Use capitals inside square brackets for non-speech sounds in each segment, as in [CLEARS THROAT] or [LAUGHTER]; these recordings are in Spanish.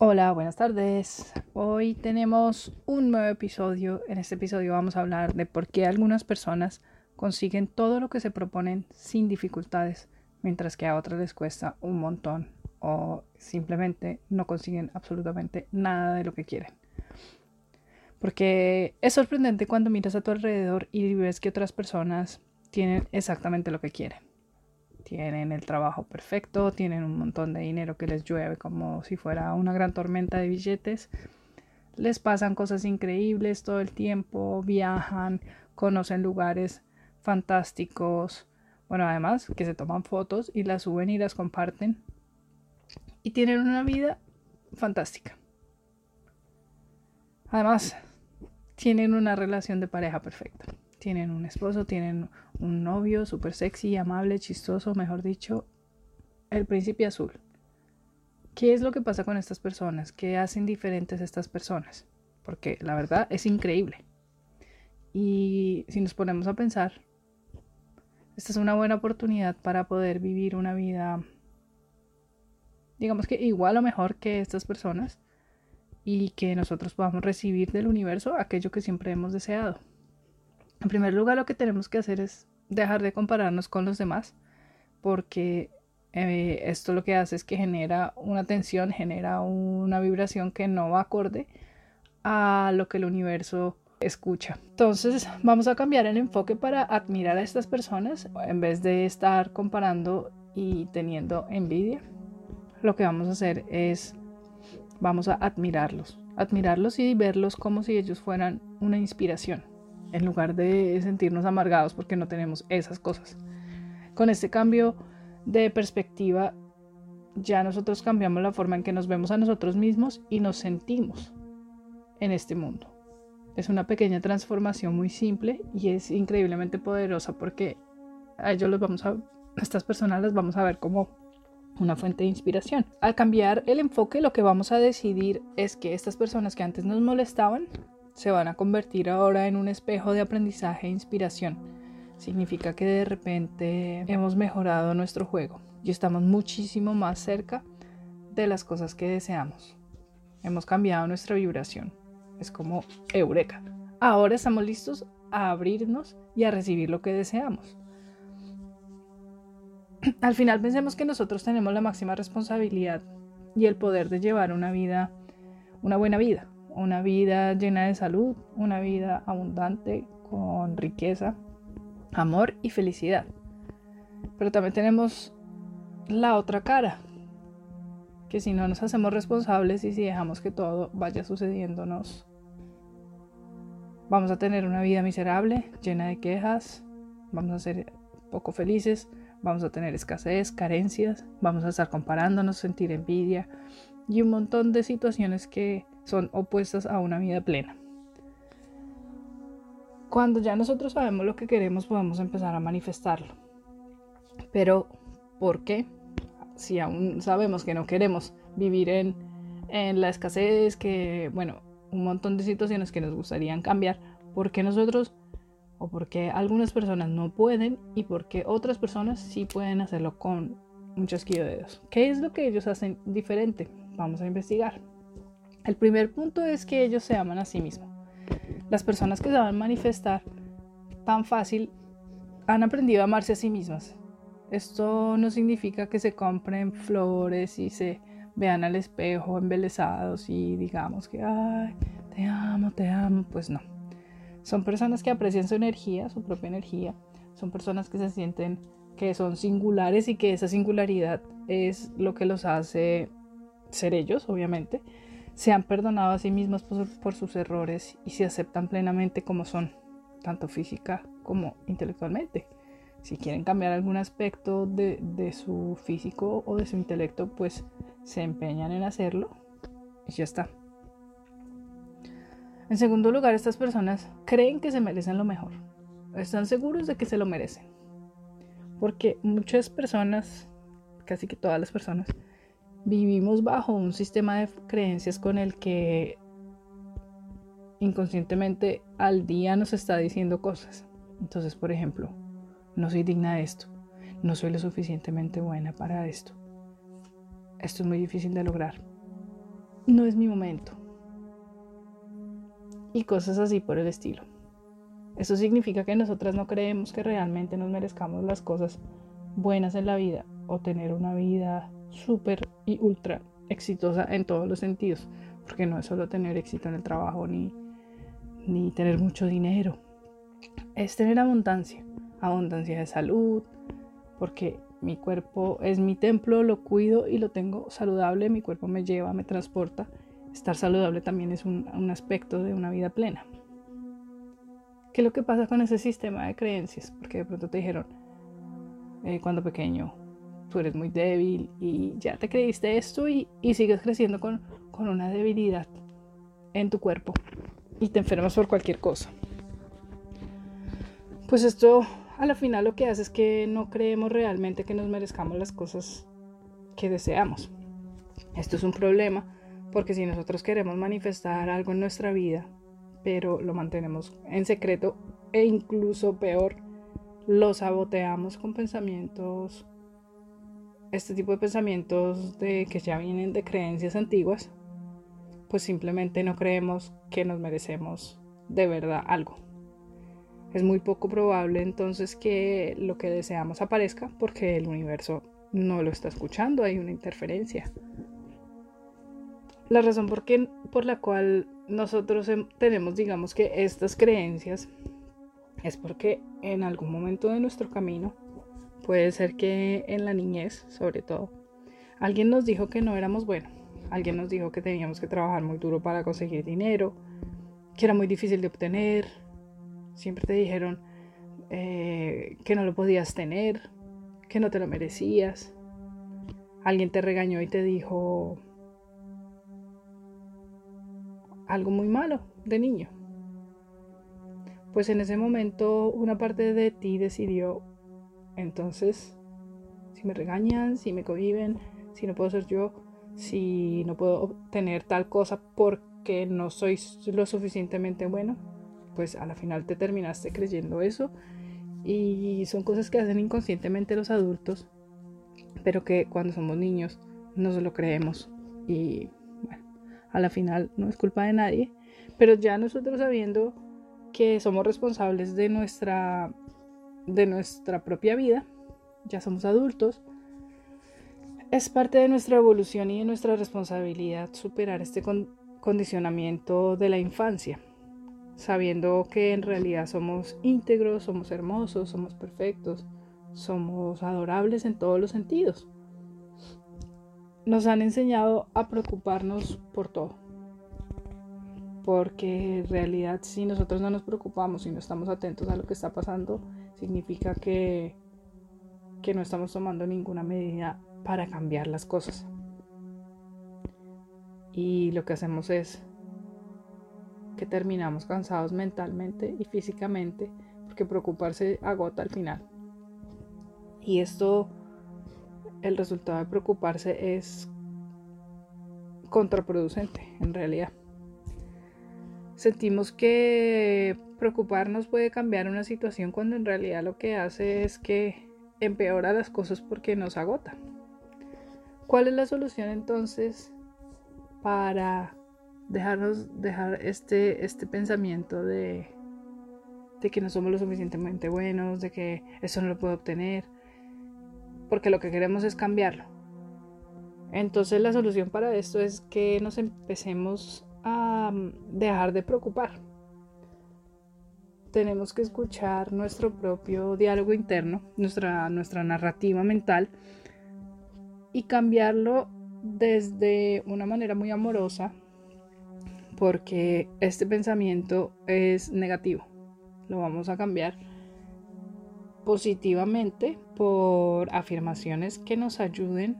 Hola, buenas tardes. Hoy tenemos un nuevo episodio. En este episodio vamos a hablar de por qué algunas personas consiguen todo lo que se proponen sin dificultades, mientras que a otras les cuesta un montón o simplemente no consiguen absolutamente nada de lo que quieren. Porque es sorprendente cuando miras a tu alrededor y ves que otras personas tienen exactamente lo que quieren tienen el trabajo perfecto, tienen un montón de dinero que les llueve como si fuera una gran tormenta de billetes, les pasan cosas increíbles todo el tiempo, viajan, conocen lugares fantásticos, bueno, además que se toman fotos y las suben y las comparten. Y tienen una vida fantástica. Además, tienen una relación de pareja perfecta tienen un esposo, tienen un novio súper sexy, amable, chistoso, mejor dicho, el príncipe azul. ¿Qué es lo que pasa con estas personas? ¿Qué hacen diferentes estas personas? Porque la verdad es increíble. Y si nos ponemos a pensar, esta es una buena oportunidad para poder vivir una vida, digamos que igual o mejor que estas personas y que nosotros podamos recibir del universo aquello que siempre hemos deseado. En primer lugar, lo que tenemos que hacer es dejar de compararnos con los demás, porque eh, esto lo que hace es que genera una tensión, genera una vibración que no va acorde a lo que el universo escucha. Entonces vamos a cambiar el enfoque para admirar a estas personas en vez de estar comparando y teniendo envidia. Lo que vamos a hacer es vamos a admirarlos, admirarlos y verlos como si ellos fueran una inspiración en lugar de sentirnos amargados porque no tenemos esas cosas. Con este cambio de perspectiva, ya nosotros cambiamos la forma en que nos vemos a nosotros mismos y nos sentimos en este mundo. Es una pequeña transformación muy simple y es increíblemente poderosa porque a ellos los vamos a, estas personas las vamos a ver como una fuente de inspiración. Al cambiar el enfoque, lo que vamos a decidir es que estas personas que antes nos molestaban se van a convertir ahora en un espejo de aprendizaje e inspiración. Significa que de repente hemos mejorado nuestro juego y estamos muchísimo más cerca de las cosas que deseamos. Hemos cambiado nuestra vibración. Es como eureka. Ahora estamos listos a abrirnos y a recibir lo que deseamos. [CLEARS THROAT] Al final pensemos que nosotros tenemos la máxima responsabilidad y el poder de llevar una vida, una buena vida, una vida llena de salud, una vida abundante con riqueza, amor y felicidad. Pero también tenemos la otra cara, que si no nos hacemos responsables y si dejamos que todo vaya sucediéndonos, vamos a tener una vida miserable, llena de quejas, vamos a ser poco felices, vamos a tener escasez, carencias, vamos a estar comparándonos, sentir envidia y un montón de situaciones que son opuestas a una vida plena. Cuando ya nosotros sabemos lo que queremos, podemos empezar a manifestarlo. Pero, ¿por qué? Si aún sabemos que no queremos vivir en, en la escasez, que, bueno, un montón de situaciones que nos gustarían cambiar, ¿por qué nosotros o por qué algunas personas no pueden y por qué otras personas sí pueden hacerlo con un chasquido de dedos? ¿Qué es lo que ellos hacen diferente? Vamos a investigar. El primer punto es que ellos se aman a sí mismos. Las personas que a manifestar tan fácil han aprendido a amarse a sí mismas. Esto no significa que se compren flores y se vean al espejo embelesados y digamos que, ay, te amo, te amo. Pues no. Son personas que aprecian su energía, su propia energía. Son personas que se sienten que son singulares y que esa singularidad es lo que los hace ser ellos, obviamente se han perdonado a sí mismos por, sus errores y se aceptan plenamente como son, tanto física como intelectualmente. Si quieren cambiar algún aspecto de, de su físico o de su intelecto, pues se empeñan en hacerlo y ya está. En segundo lugar, estas personas creen que se merecen lo mejor. Están seguros de que se lo merecen. Porque muchas personas, casi que todas las personas, vivimos bajo un sistema de creencias con el que inconscientemente al día nos está diciendo cosas. Entonces, por ejemplo, no soy digna de esto, no soy lo suficientemente buena para esto. Esto es muy difícil de lograr. no es mi momento. Y cosas así por el estilo. Eso significa que nosotras no creemos que realmente nos merezcamos las cosas buenas en la vida o tener una vida súper y ultra exitosa en todos los sentidos. Porque no es solo tener éxito en el trabajo ni, ni tener mucho dinero. Es tener abundancia. Abundancia de salud. Porque mi cuerpo es mi templo, lo cuido y lo tengo saludable. Mi cuerpo me lleva, me transporta. Estar saludable también es un, aspecto de una vida plena. ¿Qué es lo que pasa con ese sistema de creencias? Porque de pronto te dijeron eh, cuando pequeño, tú eres muy débil y ya te creíste esto y, y sigues creciendo con, con una debilidad en tu cuerpo y te enfermas por cualquier cosa. Pues esto a la final lo que hace es que no creemos realmente que nos merezcamos las cosas que deseamos. Esto es un problema porque si nosotros queremos manifestar algo en nuestra vida, pero lo mantenemos en secreto e incluso peor, lo saboteamos con pensamientos, este tipo de pensamientos de que ya vienen de creencias antiguas, pues simplemente no creemos que nos merecemos de verdad algo. Es muy poco probable entonces que lo que deseamos aparezca porque el universo no lo está escuchando, hay una interferencia. La razón por, por la cual nosotros tenemos, digamos que estas creencias, es porque en algún momento de nuestro camino, puede ser que en la niñez sobre todo, alguien nos dijo que no éramos buenos, alguien nos dijo que teníamos que trabajar muy duro para conseguir dinero, que era muy difícil de obtener, siempre te dijeron eh, que no lo podías tener, que no te lo merecías, alguien te regañó y te dijo algo muy malo de niño. Pues en ese momento una parte de ti decidió, entonces, si me regañan, si me cohiben, si no puedo ser yo, si no puedo obtener tal cosa porque no soy lo suficientemente bueno, pues a la final te terminaste creyendo eso. Y son cosas que hacen inconscientemente los adultos, pero que cuando somos niños no se lo creemos. Y bueno, a la final no es culpa de nadie, pero ya nosotros sabiendo que somos responsables de nuestra, de nuestra propia vida, ya somos adultos, es parte de nuestra evolución y de nuestra responsabilidad superar este condicionamiento de la infancia, sabiendo que en realidad somos íntegros, somos hermosos, somos perfectos, somos adorables en todos los sentidos. Nos han enseñado a preocuparnos por todo porque en realidad si nosotros no nos preocupamos y no estamos atentos a lo que está pasando, significa que, que no estamos tomando ninguna medida para cambiar las cosas. Y lo que hacemos es que terminamos cansados mentalmente y físicamente, porque preocuparse agota al final. Y esto, el resultado de preocuparse es contraproducente en realidad. Sentimos que preocuparnos puede cambiar una situación cuando en realidad lo que hace es que empeora las cosas porque nos agota. ¿Cuál es la solución entonces para dejarnos dejar este, este pensamiento de, de que no somos lo suficientemente buenos, de que eso no lo puedo obtener? Porque lo que queremos es cambiarlo. Entonces la solución para esto es que nos empecemos a mm, dejar de preocupar. Tenemos que escuchar nuestro propio diálogo interno, nuestra, nuestra narrativa mental y cambiarlo desde una manera muy amorosa porque este pensamiento es negativo. Lo vamos a cambiar positivamente por afirmaciones que nos ayuden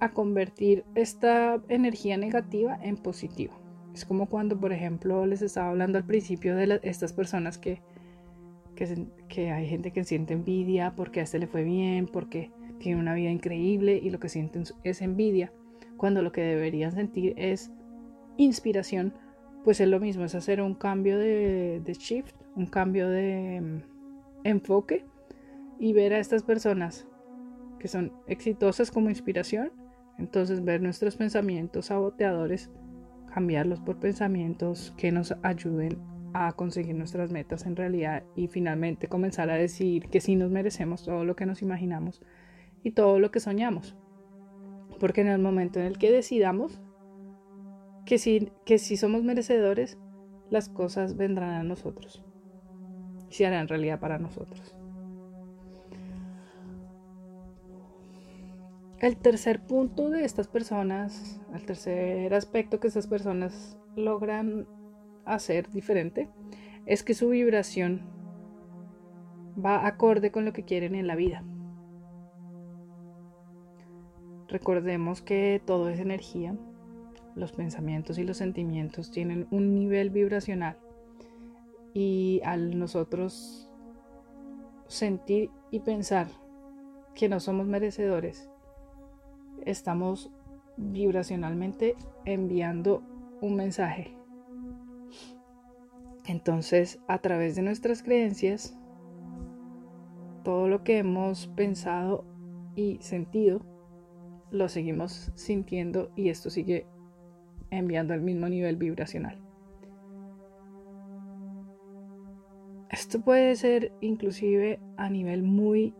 a convertir esta energía negativa en positiva. Es como cuando, por ejemplo, les estaba hablando al principio de estas personas que, que, hay gente que siente envidia porque a este le fue bien, porque tiene una vida increíble y lo que sienten es envidia, cuando lo que deberían sentir es inspiración, pues es lo mismo, es hacer un cambio de, shift, un cambio de mm, enfoque y ver a estas personas que son exitosas como inspiración Entonces ver nuestros pensamientos saboteadores, cambiarlos por pensamientos que nos ayuden a conseguir nuestras metas en realidad y finalmente comenzar a decir que sí nos merecemos todo lo que nos imaginamos y todo lo que soñamos. Porque en el momento en el que decidamos que sí, que si somos merecedores, las cosas vendrán a nosotros y se harán realidad para nosotros. El tercer punto de estas personas, el tercer aspecto que estas personas logran hacer diferente, es que su vibración va acorde con lo que quieren en la vida. Recordemos que todo es energía, los pensamientos y los sentimientos tienen un nivel vibracional y al nosotros sentir y pensar que no somos merecedores, estamos vibracionalmente enviando un mensaje. Entonces, a través de nuestras creencias, todo lo que hemos pensado y sentido, lo seguimos sintiendo y esto sigue enviando el mismo nivel vibracional. Esto puede ser inclusive a nivel muy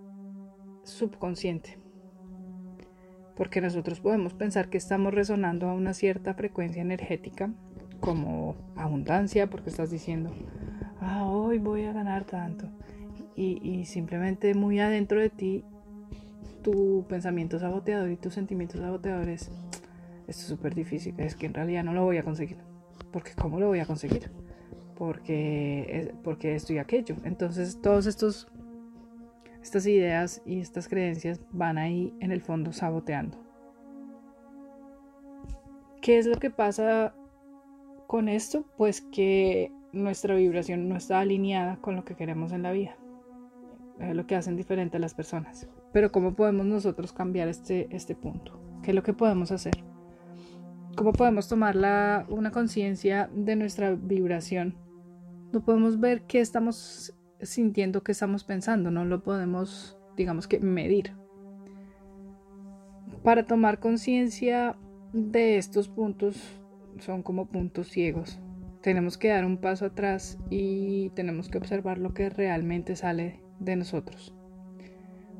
subconsciente porque nosotros podemos pensar que estamos resonando a una cierta frecuencia energética, como abundancia, porque estás diciendo, ah, hoy voy a ganar tanto. Y, simplemente muy adentro de ti, tu pensamiento saboteador y tus sentimientos saboteadores, esto es súper difícil, es que en realidad no lo voy a conseguir. Porque ¿cómo lo voy a conseguir? Porque, porque esto y aquello. Entonces todos estos estas ideas y estas creencias van ahí en el fondo saboteando. ¿Qué es lo que pasa con esto? Pues que nuestra vibración no está alineada con lo que queremos en la vida. Es lo que hacen diferente a las personas. Pero ¿cómo podemos nosotros cambiar este, este punto? ¿Qué es lo que podemos hacer? ¿Cómo podemos tomar una conciencia de nuestra vibración? No podemos ver qué estamos sintiendo que estamos pensando, no lo podemos, digamos que, medir. Para tomar conciencia de estos puntos, son como puntos ciegos. Tenemos que dar un paso atrás y tenemos que observar lo que realmente sale de nosotros.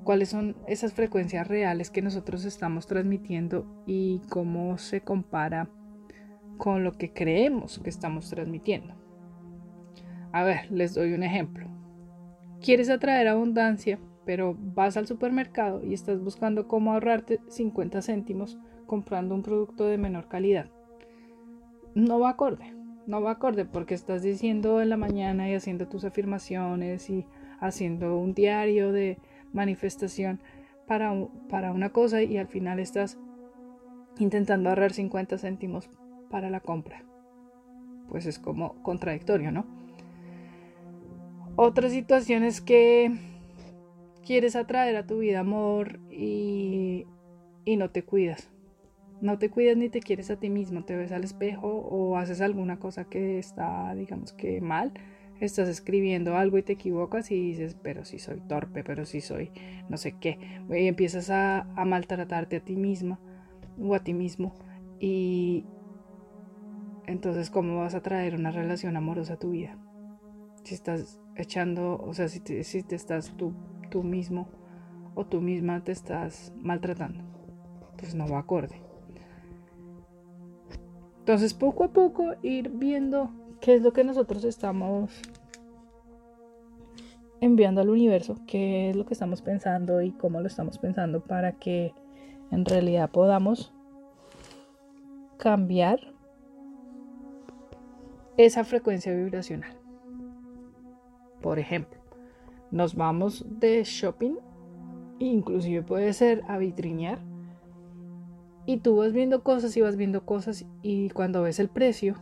Cuáles son esas frecuencias reales que nosotros estamos transmitiendo y cómo se compara con lo que creemos que estamos transmitiendo. A ver, les doy un ejemplo. Quieres atraer abundancia, pero vas al supermercado y estás buscando cómo ahorrarte 50 céntimos comprando un producto de menor calidad. No va acorde, no va acorde porque estás diciendo en la mañana y haciendo tus afirmaciones y haciendo un diario de manifestación para, para una cosa y al final estás intentando ahorrar 50 céntimos para la compra. Pues es como contradictorio, ¿no? Otra situación es que quieres atraer a tu vida amor y, y no te cuidas. No te cuidas ni te quieres a ti mismo, te ves al espejo o haces alguna cosa que está, digamos que mal. Estás escribiendo algo y te equivocas y dices, pero si soy torpe, pero si soy no sé qué. Y empiezas a, a maltratarte a ti misma o a ti mismo. Y entonces, ¿cómo vas a traer una relación amorosa a tu vida? Si estás echando, o sea, si te, si te estás tú, tú mismo o tú misma te estás maltratando, pues no va acorde. Entonces, poco a poco ir viendo qué es lo que nosotros estamos enviando al universo, qué es lo que estamos pensando y cómo lo estamos pensando para que en realidad podamos cambiar esa frecuencia vibracional. Por ejemplo, nos vamos de shopping, inclusive puede ser a vitrinear, y tú vas viendo cosas y vas viendo cosas y cuando ves el precio,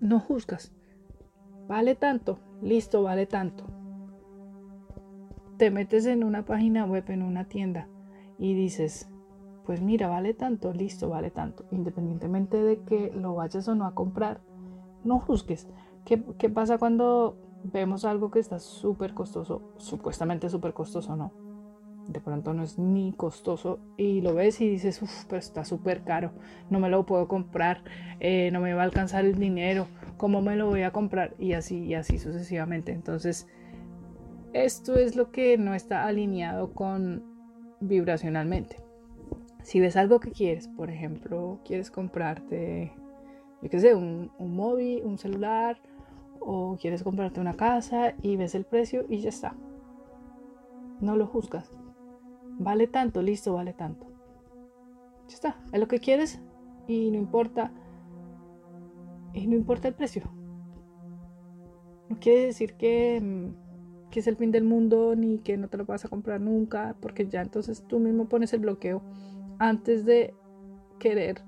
no juzgas. Vale tanto, listo, vale tanto. Te metes en una página web, en una tienda, y dices, pues mira, vale tanto, listo, vale tanto. Independientemente de que lo vayas o no a comprar, no juzgues. ¿Qué, qué pasa cuando vemos algo que está súper costoso, supuestamente súper costoso, ¿no? de pronto no es ni costoso y lo ves y dices, uff, pero está súper caro, no me lo puedo comprar, eh, no me va a alcanzar el dinero, ¿cómo me lo voy a comprar? Y así, y así sucesivamente. Entonces, esto es lo que no está alineado con vibracionalmente. Si ves algo que quieres, por ejemplo, quieres comprarte, yo qué sé, un, un móvil, un celular, o quieres comprarte una casa y ves el precio y ya está. No lo juzgas. Vale tanto, listo, vale tanto. Ya está, es lo que quieres y no importa y no importa el precio. No quiere decir que, mm, que es el fin del mundo ni que no te lo vas a comprar nunca, porque ya entonces tú mismo pones el bloqueo antes de querer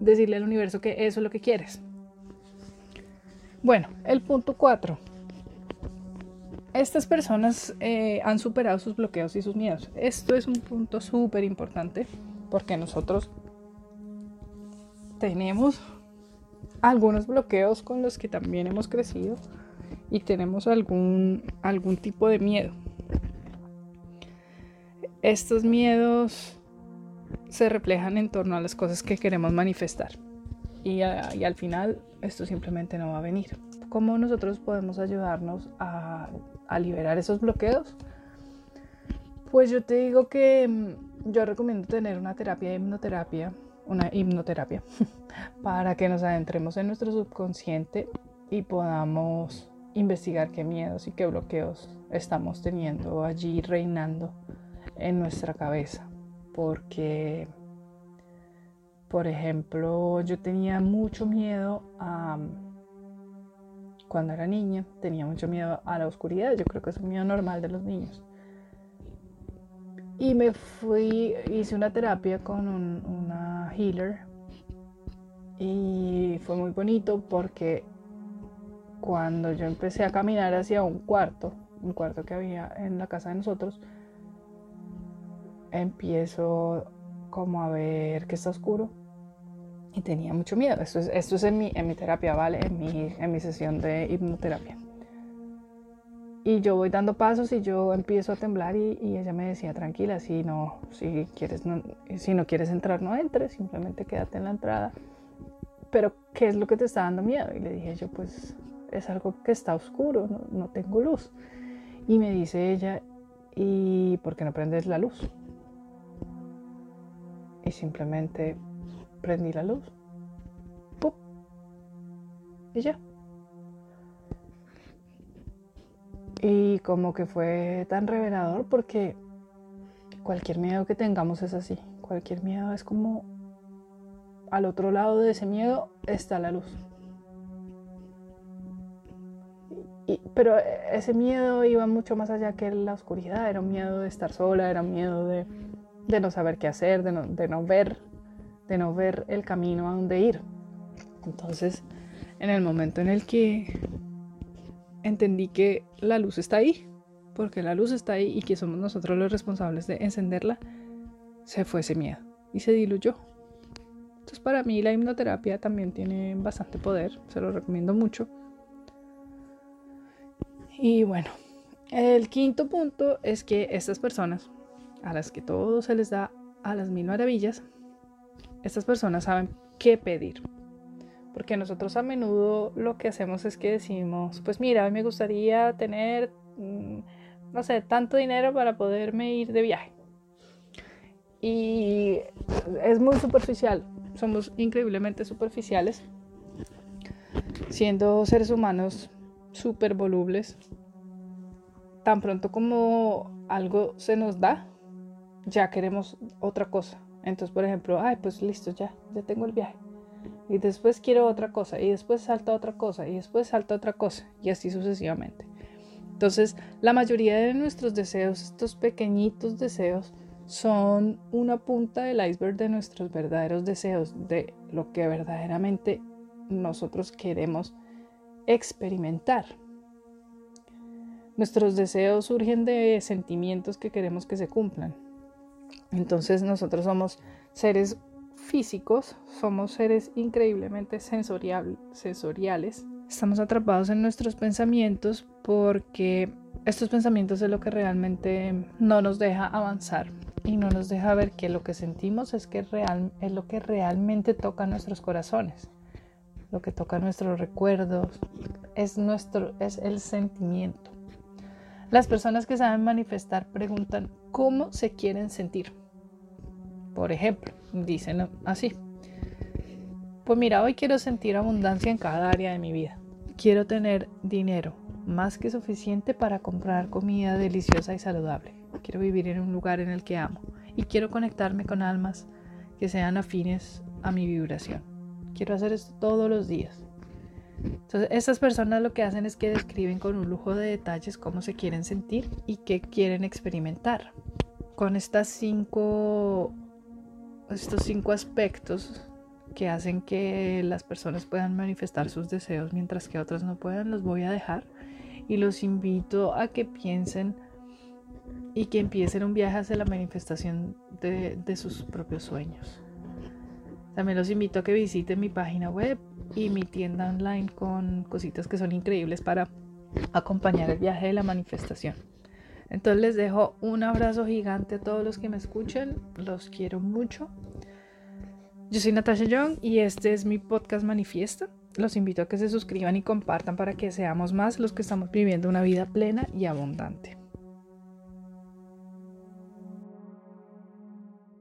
decirle al universo que eso es lo que quieres. Bueno, el punto 4. Estas personas eh, han superado sus bloqueos y sus miedos. Esto es un punto súper importante porque nosotros tenemos algunos bloqueos con los que también hemos crecido y tenemos algún, algún tipo de miedo. Estos miedos se reflejan en torno a las cosas que queremos manifestar y, al final esto simplemente no va a venir. ¿Cómo nosotros podemos ayudarnos a, a liberar esos bloqueos? Pues yo te digo que mm, yo recomiendo tener una terapia de hipnoterapia, una hipnoterapia, [LAUGHS] para que nos adentremos en nuestro subconsciente y podamos investigar qué miedos y qué bloqueos estamos teniendo allí reinando en nuestra cabeza. Porque por ejemplo, yo tenía mucho miedo a... Cuando era niña, tenía mucho miedo a la oscuridad. Yo creo que es un miedo normal de los niños. Y me fui, hice una terapia con una healer. Y fue muy bonito porque cuando yo empecé a caminar hacia un cuarto, un cuarto que había en la casa de nosotros, empiezo como a ver que está oscuro y tenía mucho miedo. Esto es, esto es en, mi, en mi terapia, ¿vale? En mi, en mi sesión de hipnoterapia. Y yo voy dando pasos y yo empiezo a temblar y, y ella me decía, tranquila, si no, si, quieres, no, si no quieres entrar, no entres, simplemente quédate en la entrada. Pero, ¿qué es lo que te está dando miedo? Y le dije yo, pues es algo que está oscuro, no, no tengo luz. Y me dice ella, ¿y por qué no prendes la luz? Y simplemente prendí la luz. ¡Pum! Y ya. Y como que fue tan revelador porque cualquier miedo que tengamos es así. Cualquier miedo es como al otro lado de ese miedo está la luz. pero ese miedo iba mucho más allá que la oscuridad. Era un miedo de estar sola, era un miedo de, no saber qué hacer, de no, de no ver de no ver el camino a donde ir. Entonces, en el momento en el que entendí que la luz está ahí, porque la luz está ahí y que somos nosotros los responsables de encenderla, se fue ese miedo y se diluyó. Entonces para mí la hipnoterapia también tiene bastante poder, se lo recomiendo mucho. Y bueno, el quinto punto es que estas personas, a las que todo se les da a las mil maravillas, estas personas saben qué pedir. Porque nosotros a menudo lo que hacemos es que decimos, pues mira, me gustaría tener, mm, no sé, tanto dinero para poderme ir de viaje. Y es muy superficial, somos increíblemente superficiales, siendo seres humanos súper volubles. Tan pronto como algo se nos da, ya queremos otra cosa. Entonces, por ejemplo, ay, pues listo, ya, ya tengo el viaje. Y después quiero otra cosa, y después salta otra cosa, y después salta otra cosa, y así sucesivamente. Entonces, la mayoría de nuestros deseos, estos pequeñitos deseos, son una punta del iceberg de nuestros verdaderos deseos, de lo que verdaderamente nosotros queremos experimentar. Nuestros deseos surgen de sentimientos que queremos que se cumplan. Entonces nosotros somos seres físicos, somos seres increíblemente sensoriales. Estamos atrapados en nuestros pensamientos porque estos pensamientos es lo que realmente no nos deja avanzar y no nos deja ver que lo que sentimos es, que es lo que realmente toca nuestros corazones, lo que toca nuestros recuerdos, es, nuestro, es el sentimiento. Las personas que saben manifestar preguntan cómo se quieren sentir. Por ejemplo, dicen así. Pues mira, hoy quiero sentir abundancia en cada área de mi vida. Quiero tener dinero, más que suficiente para comprar comida deliciosa y saludable. Quiero vivir en un lugar en el que amo y quiero conectarme con almas que sean afines a mi vibración. Quiero hacer esto todos los días. Entonces, estas personas lo que hacen es que describen con un lujo de detalles cómo se quieren sentir y qué quieren experimentar. Con estas cinco, estos cinco aspectos que hacen que las personas puedan manifestar sus deseos mientras que otras no puedan, los voy a dejar y los invito a que piensen y que empiecen un viaje hacia la manifestación de, de sus propios sueños. También los invito a que visiten mi página web y mi tienda online con cositas que son increíbles para acompañar el viaje de la manifestación. Entonces les dejo un abrazo gigante a todos los que me escuchen, los quiero mucho. Yo soy Natasha Young y este es mi podcast Manifiesta. Los invito a que se suscriban y compartan para que seamos más los que estamos viviendo una vida plena y abundante.